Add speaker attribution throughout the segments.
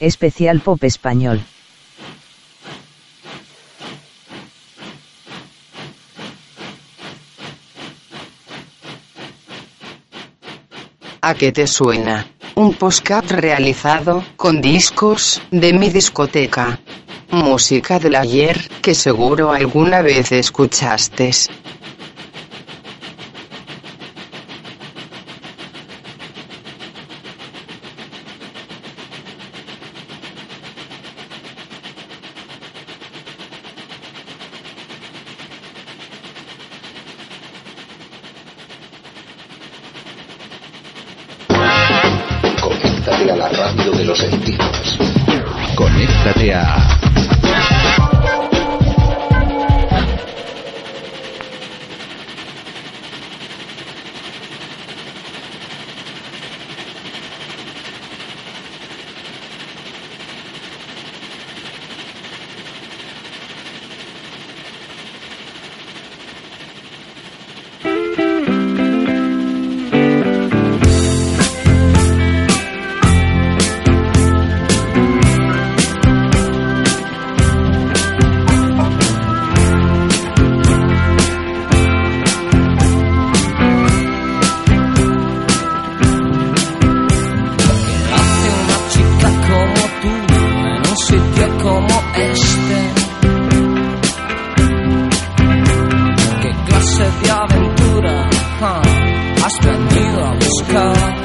Speaker 1: Especial Pop Español.
Speaker 2: ¿A qué te suena? Un podcast realizado con discos de mi discoteca. Música del ayer que seguro alguna vez escuchaste.
Speaker 3: car.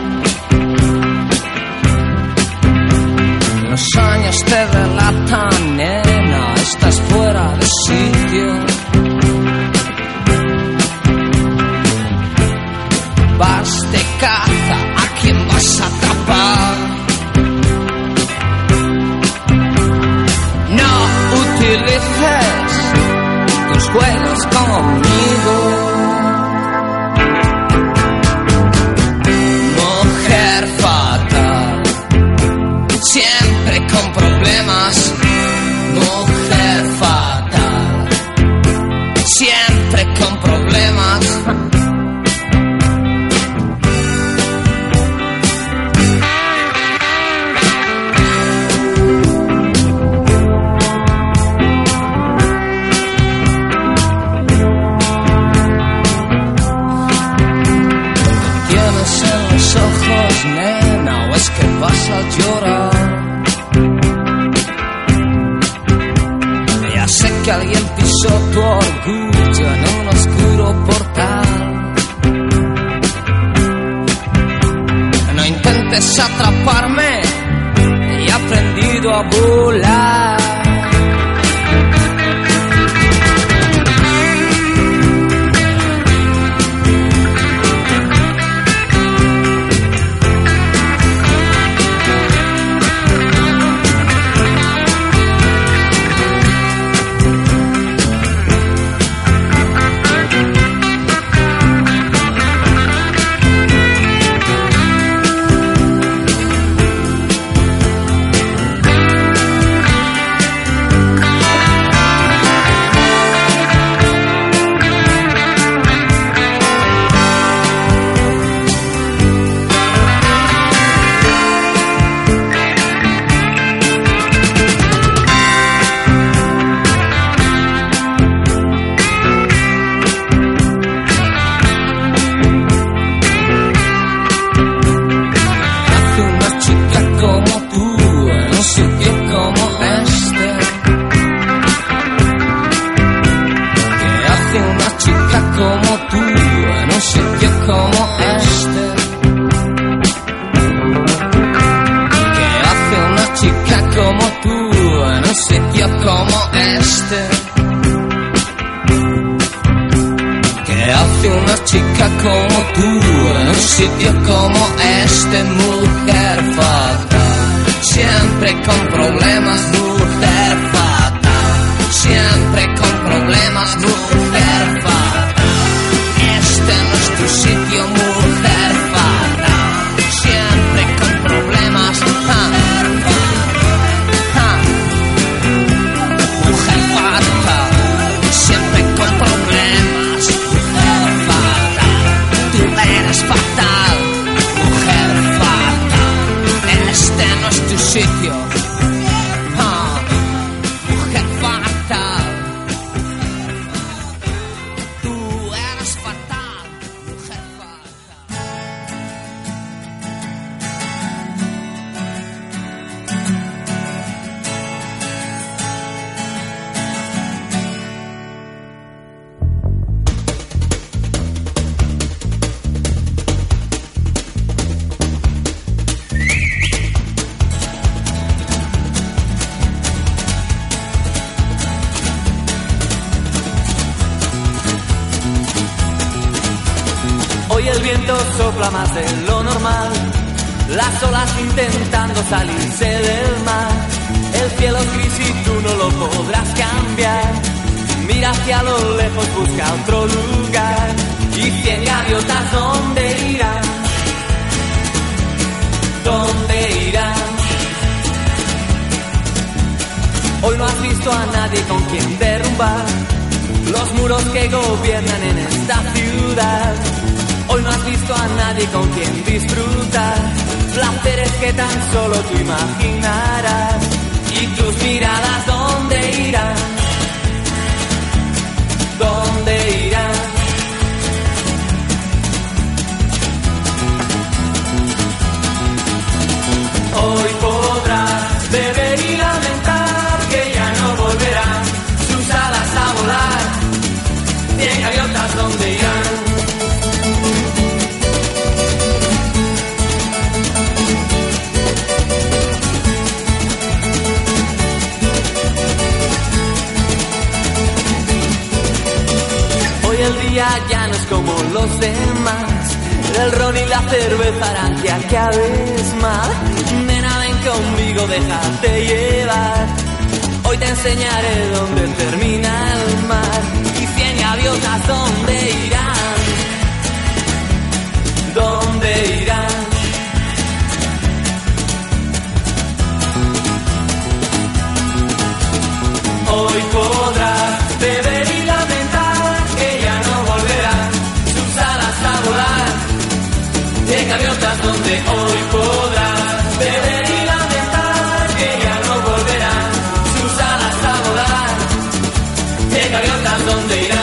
Speaker 4: Viento sopla más de lo normal, las olas intentando salirse del mar. El cielo es gris y tú no lo podrás cambiar. Mira hacia lo lejos, busca otro lugar. Y cien gaviotas, ¿dónde irán? ¿Dónde irán? Hoy no has visto a nadie con quien derrumbar los muros que gobiernan en esta ciudad. Hoy no has visto a nadie con quien disfrutar placeres que tan solo tú imaginarás. Y tus miradas, ¿dónde irán? ¿Dónde irán? Hoy podrás beber ya no es como los demás. El ron y la cerveza harán que acabes mal. Nena, ven conmigo, déjate llevar. Hoy te enseñaré dónde termina el mar. Y cien gaviotas, ¿dónde irán? ¿Dónde irán? Hoy podrás beber y lamentar De gaviotas donde hoy podrás beber y lamentar que ya no volverán sus alas a volar. De gaviotas donde irán.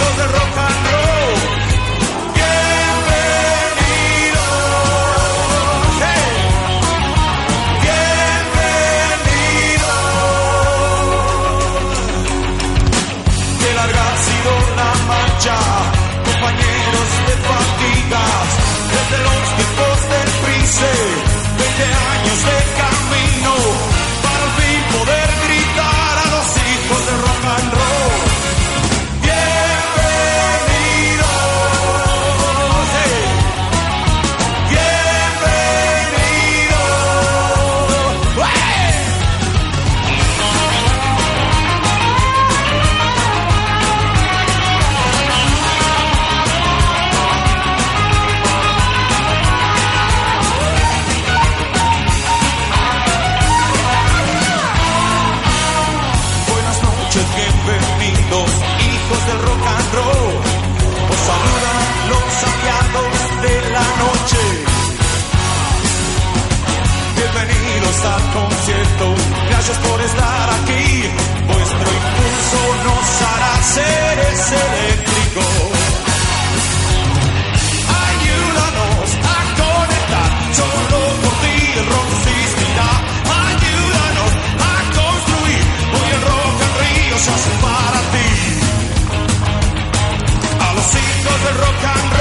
Speaker 5: Los
Speaker 6: del gracias por estar aquí. Vuestro impulso nos hará seres eléctricos. Ayúdanos a conectar, solo por ti el rock existirá. Ayúdanos a construir, hoy el rock en río se para ti. A los hijos del rock and roll.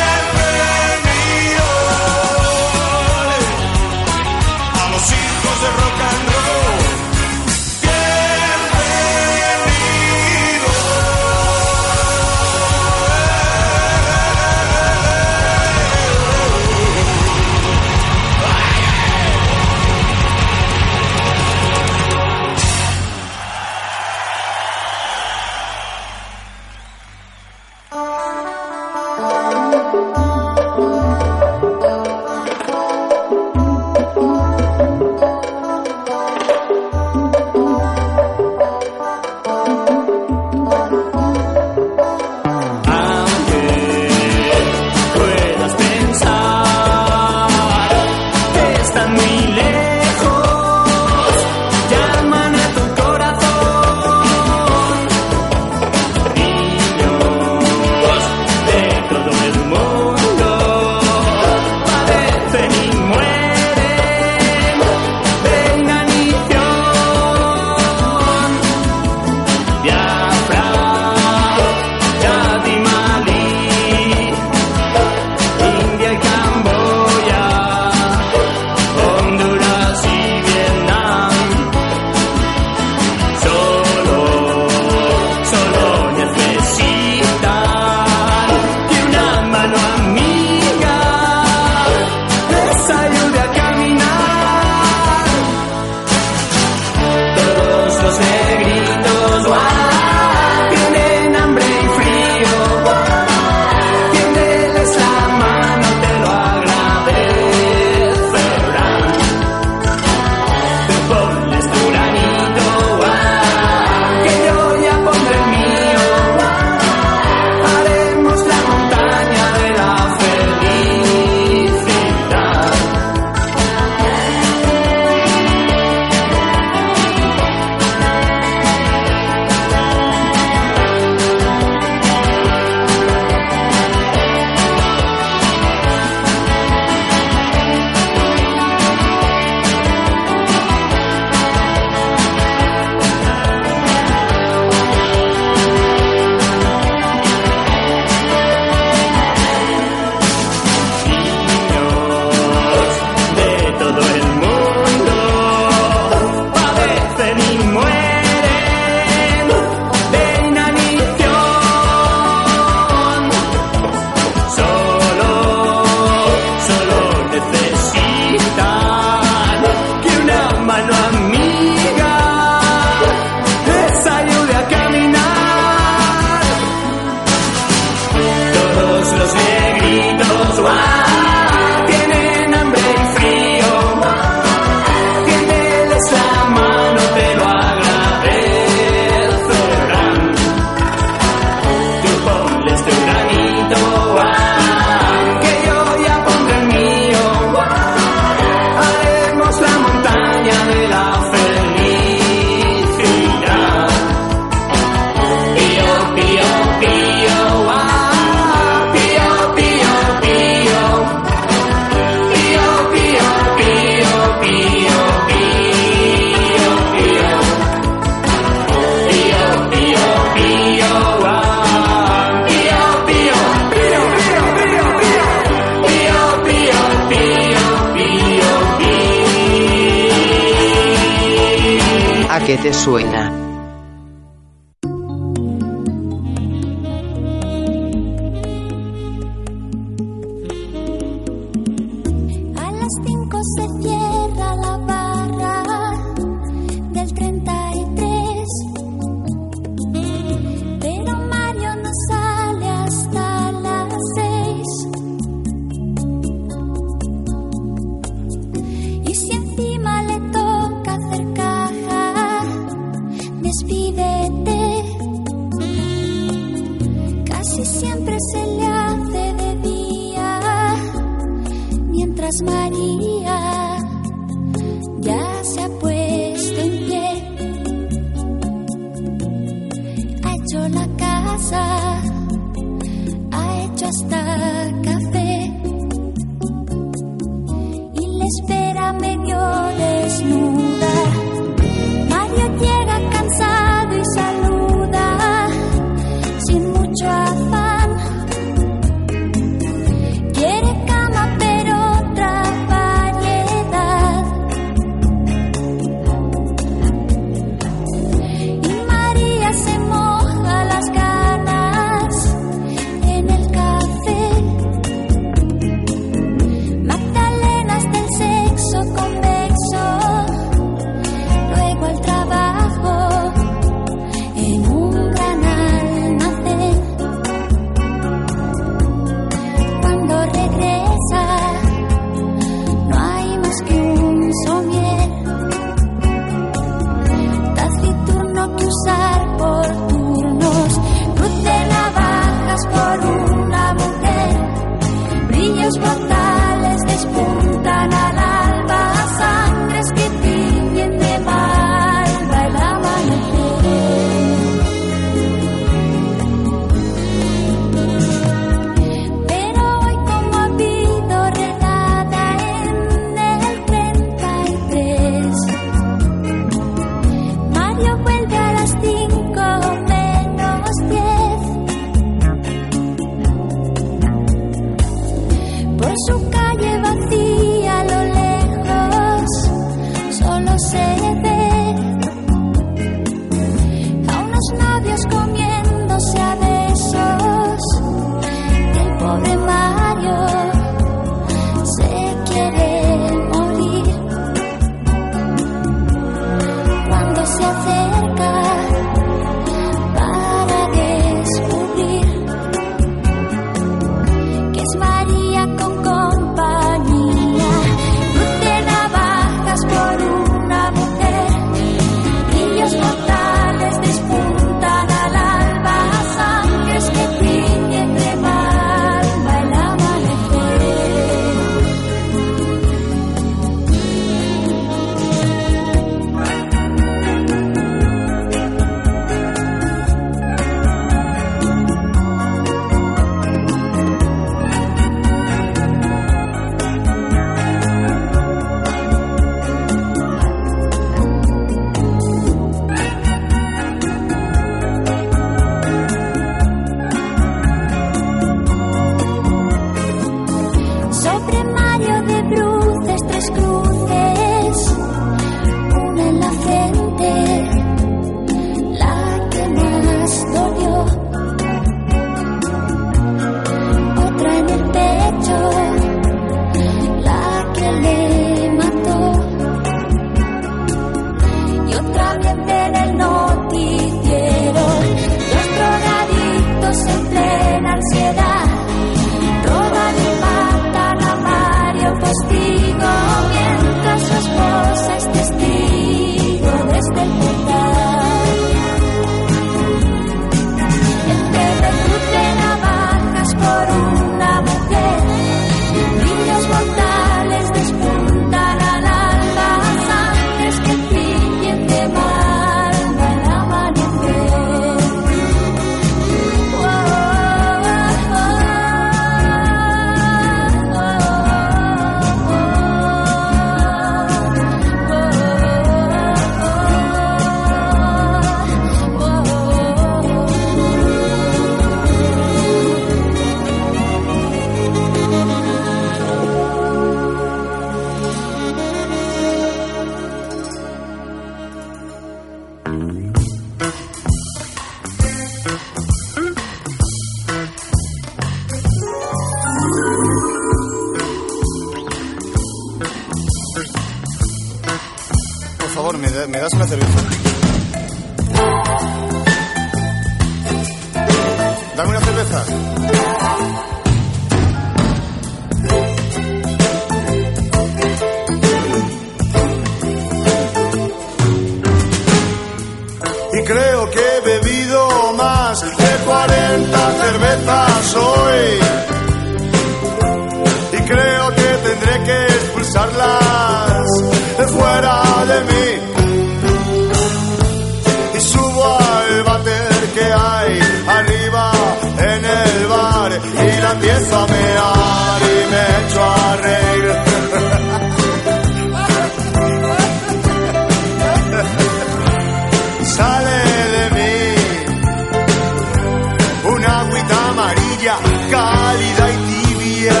Speaker 7: lluvia cálida y tibia.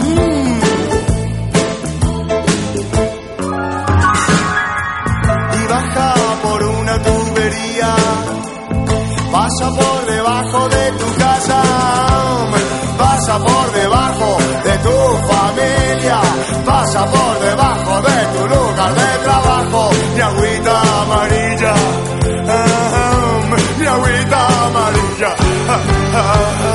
Speaker 7: Mm. Y baja por una tubería, pasa por debajo de tu casa, pasa por debajo de tu familia, pasa por debajo de tu lugar de trabajo, y agüita amarilla. ha, ha, ha.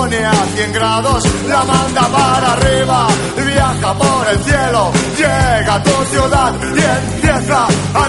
Speaker 7: pone a 100 grados, la manda para arriba, viaja por el cielo, llega a tu ciudad y empieza a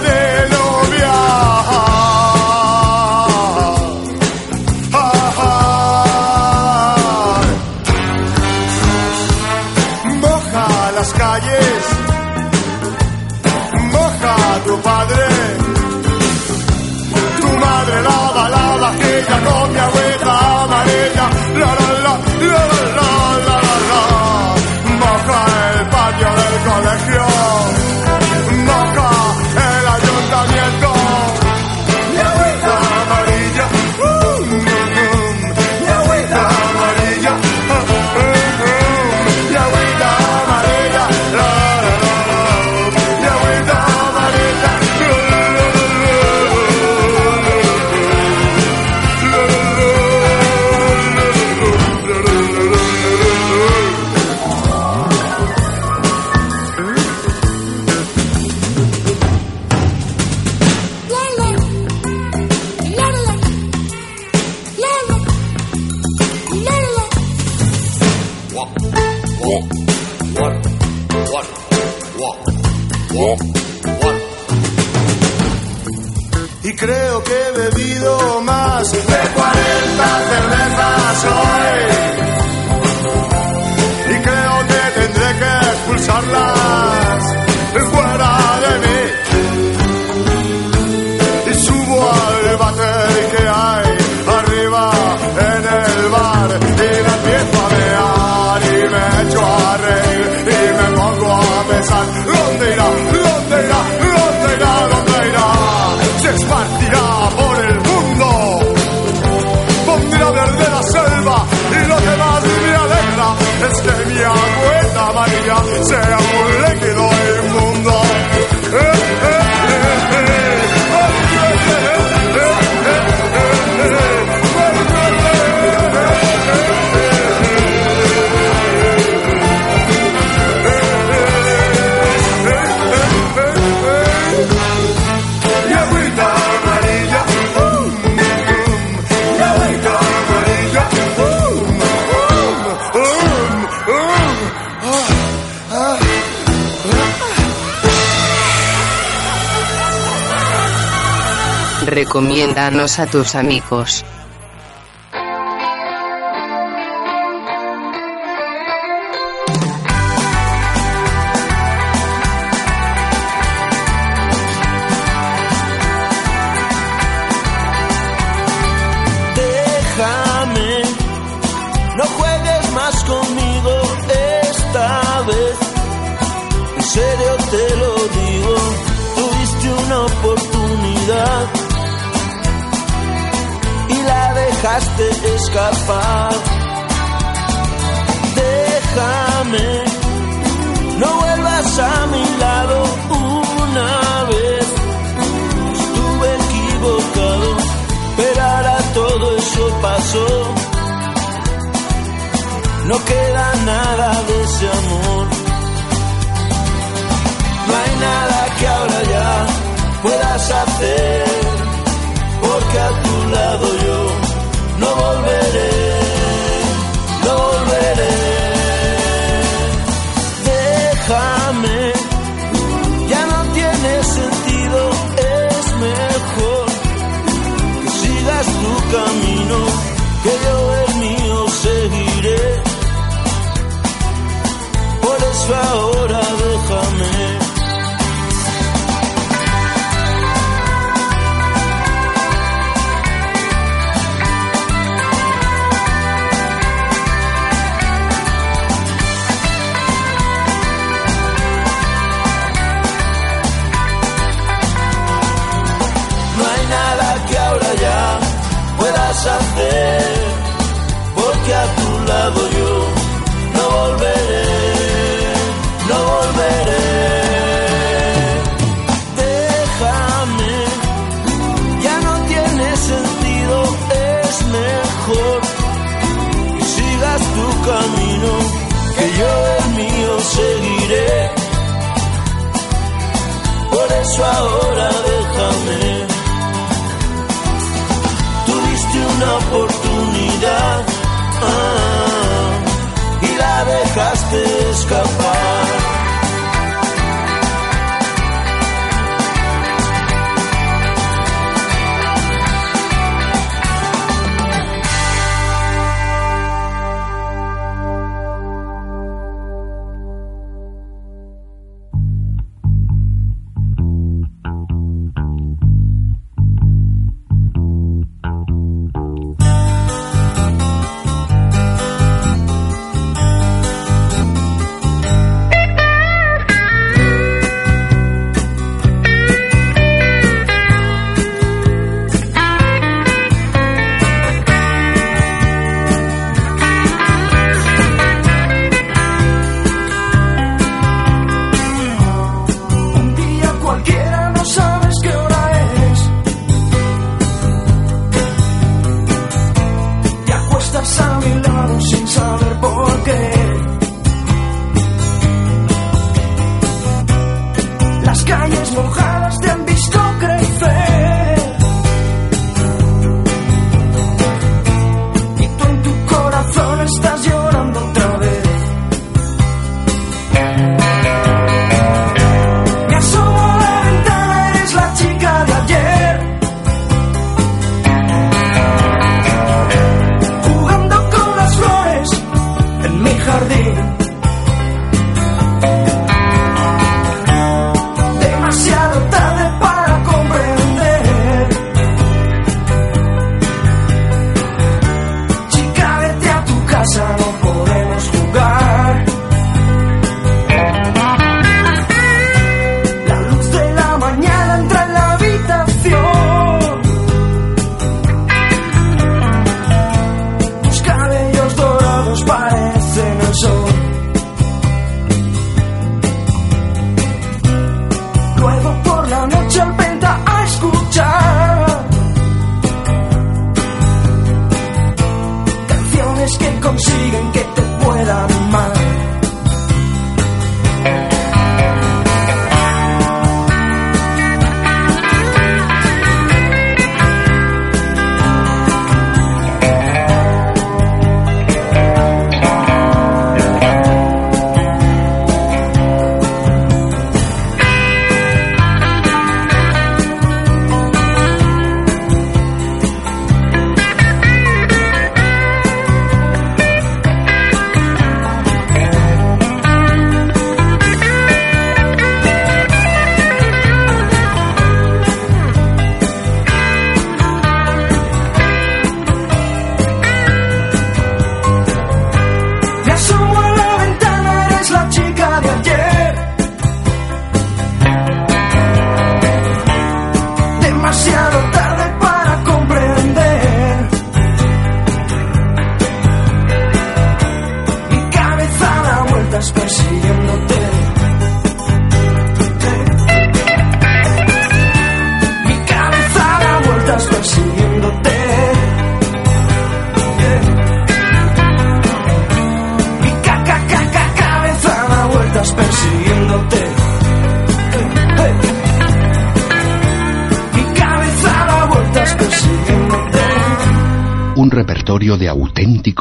Speaker 7: Encomiéndanos a
Speaker 2: tus amigos.
Speaker 4: ahora déjame. Tuviste una oportunidad ah, y la dejaste escapar.
Speaker 8: sin saber por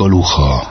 Speaker 8: auténtico
Speaker 6: lujo.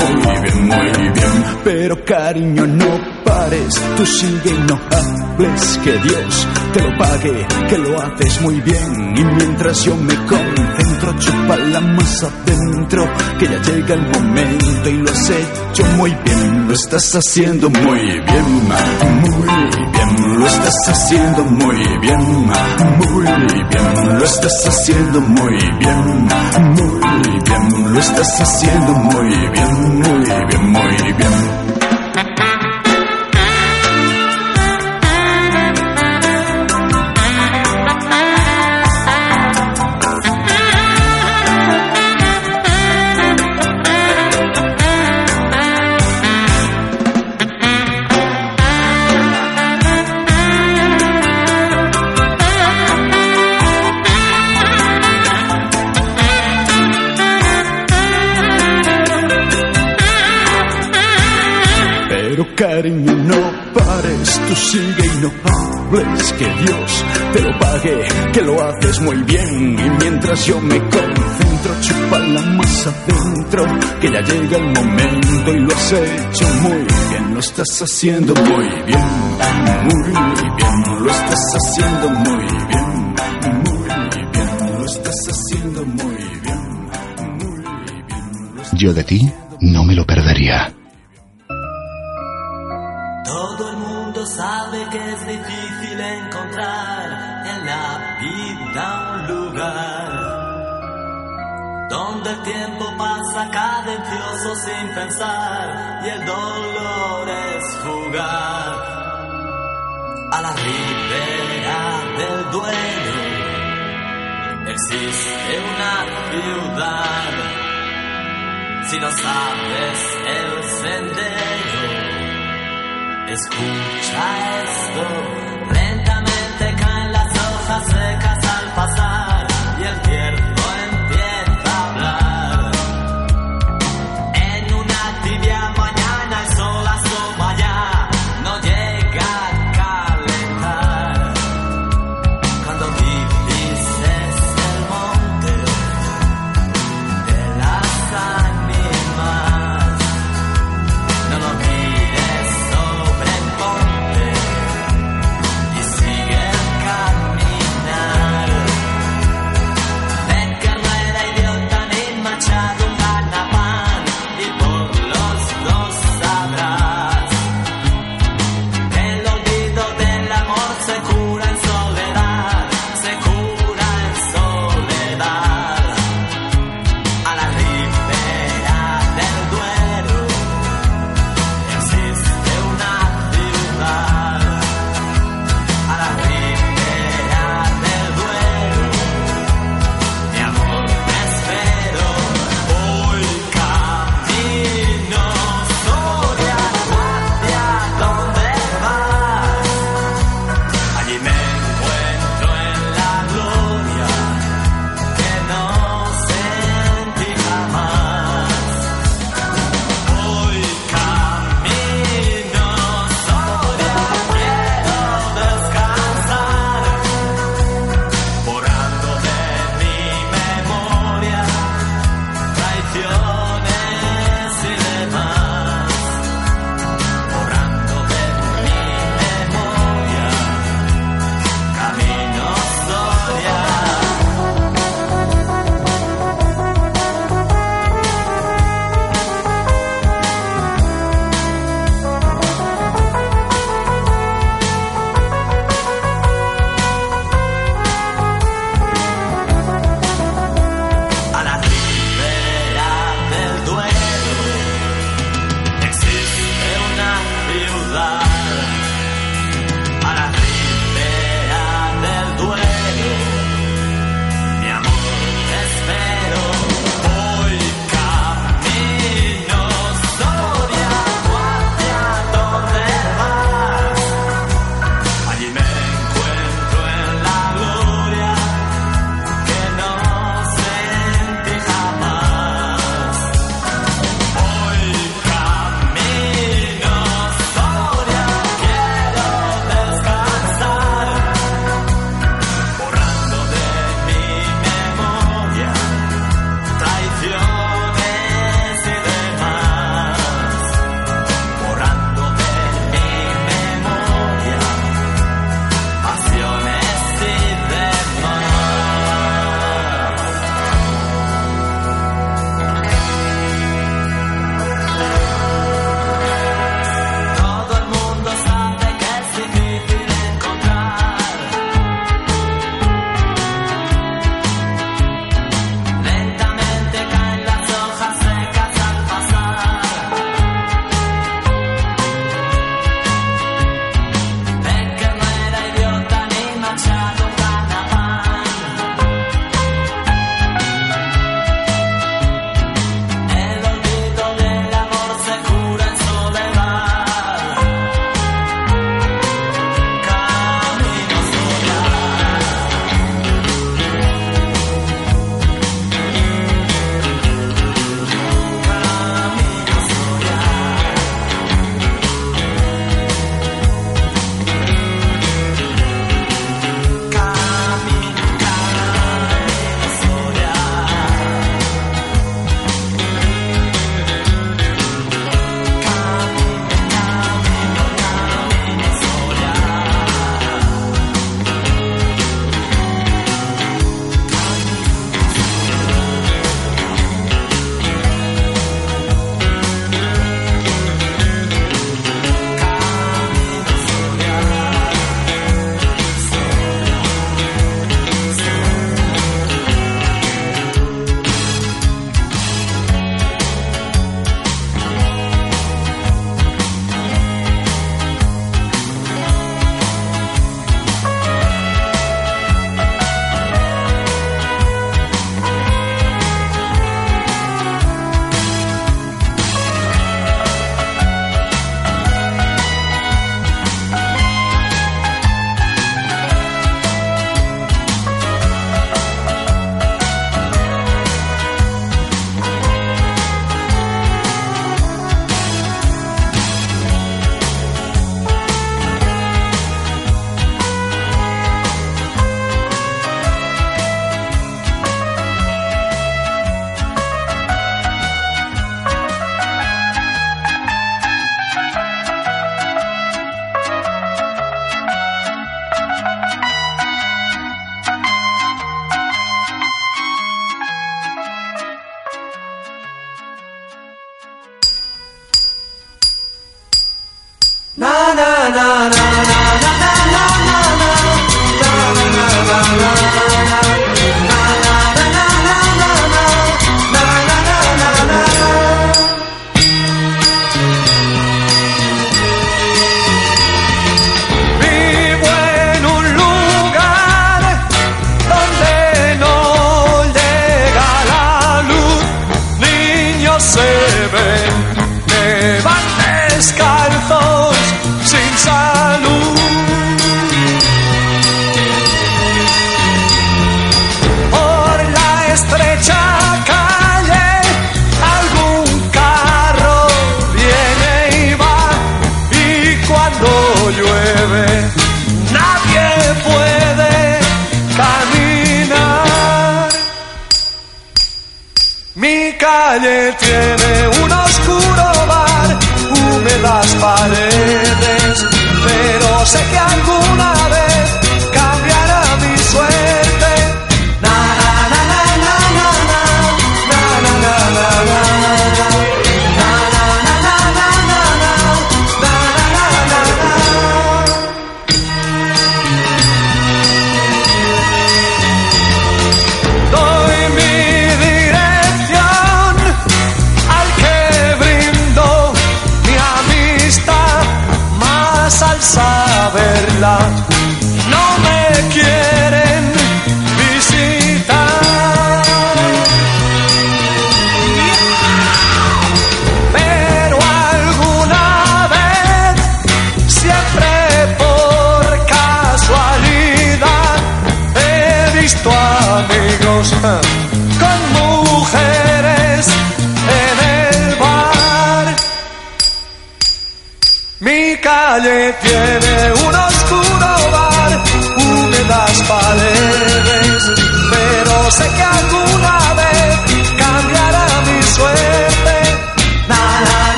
Speaker 6: muy bien. Pero cariño, no pares, tú sigue y no hables, que Dios te lo pague, que lo haces muy bien. Y mientras yo me concentro, chupala más adentro, que ya llega el momento y lo has hecho muy bien, lo estás haciendo muy bien, muy bien, lo estás haciendo muy bien, muy bien, lo estás haciendo muy bien, muy bien, lo estás haciendo muy bien, muy bien, muy bien. Que lo haces muy bien. Y mientras yo me concentro, chupala más adentro, que ya llega el momento y lo has hecho muy bien, lo estás haciendo muy bien, muy bien, lo estás haciendo muy bien, muy bien, lo estás haciendo muy bien, muy bien.
Speaker 9: Yo de ti no me lo perdería.
Speaker 4: Y el dolor es jugar a la ribera del duelo. Existe una ciudad si no sabes el sendero. Escucha esto,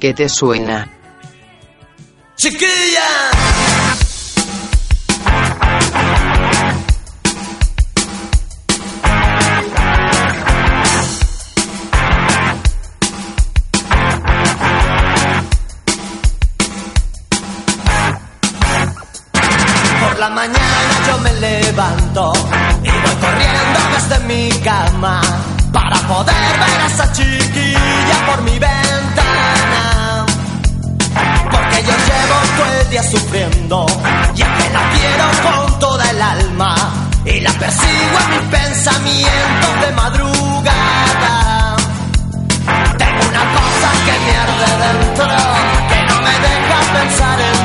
Speaker 4: que te suena. ¡Chiquilla! Por
Speaker 10: la
Speaker 4: mañana yo me levanto y voy corriendo desde mi cama para poder ver a esa chiquilla por mi ventana. Porque yo llevo todo el día sufriendo, ya que la quiero con toda el alma. Y la persigo en mis pensamientos de madrugada. Tengo una cosa que me arde dentro, que no me deja pensar en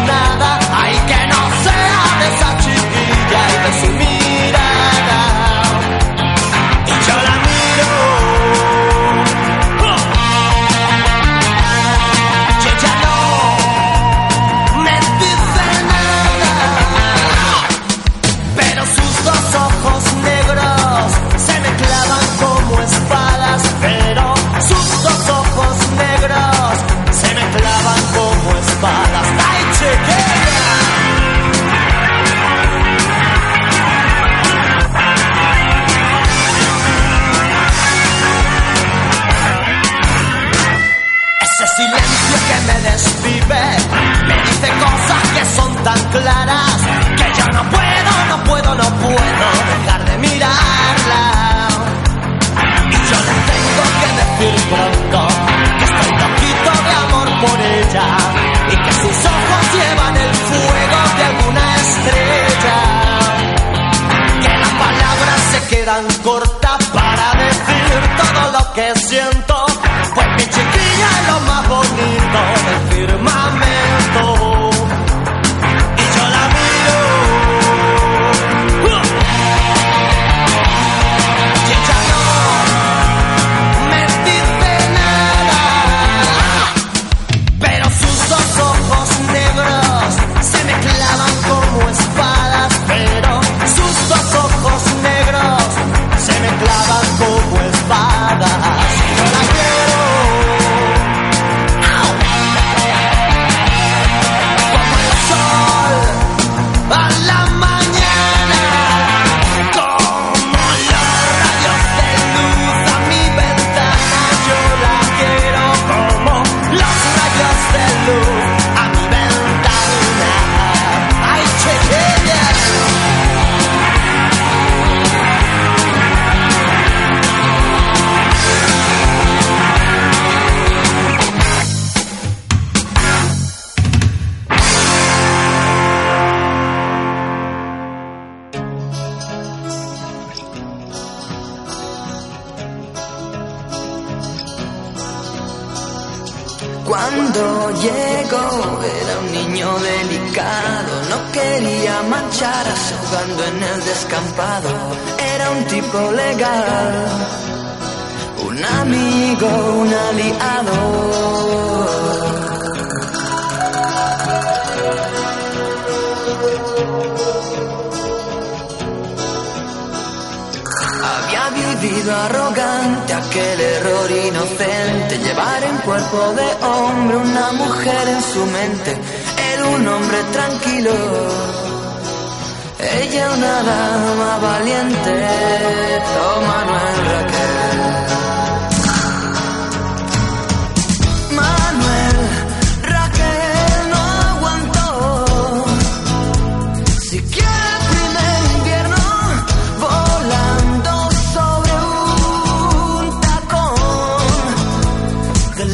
Speaker 4: no puedo dejar de mirarla. Y yo le tengo que decir pronto que estoy loquito de amor por ella y que sus ojos llevan el fuego de alguna estrella. Que las palabras se quedan cortas para decir todo lo que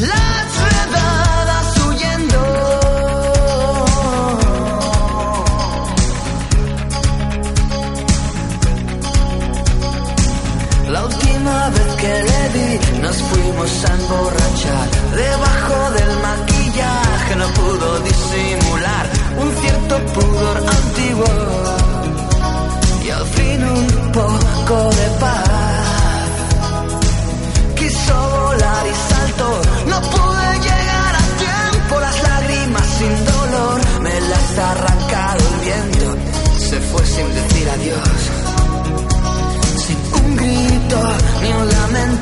Speaker 3: Lots llanto ni un lamento.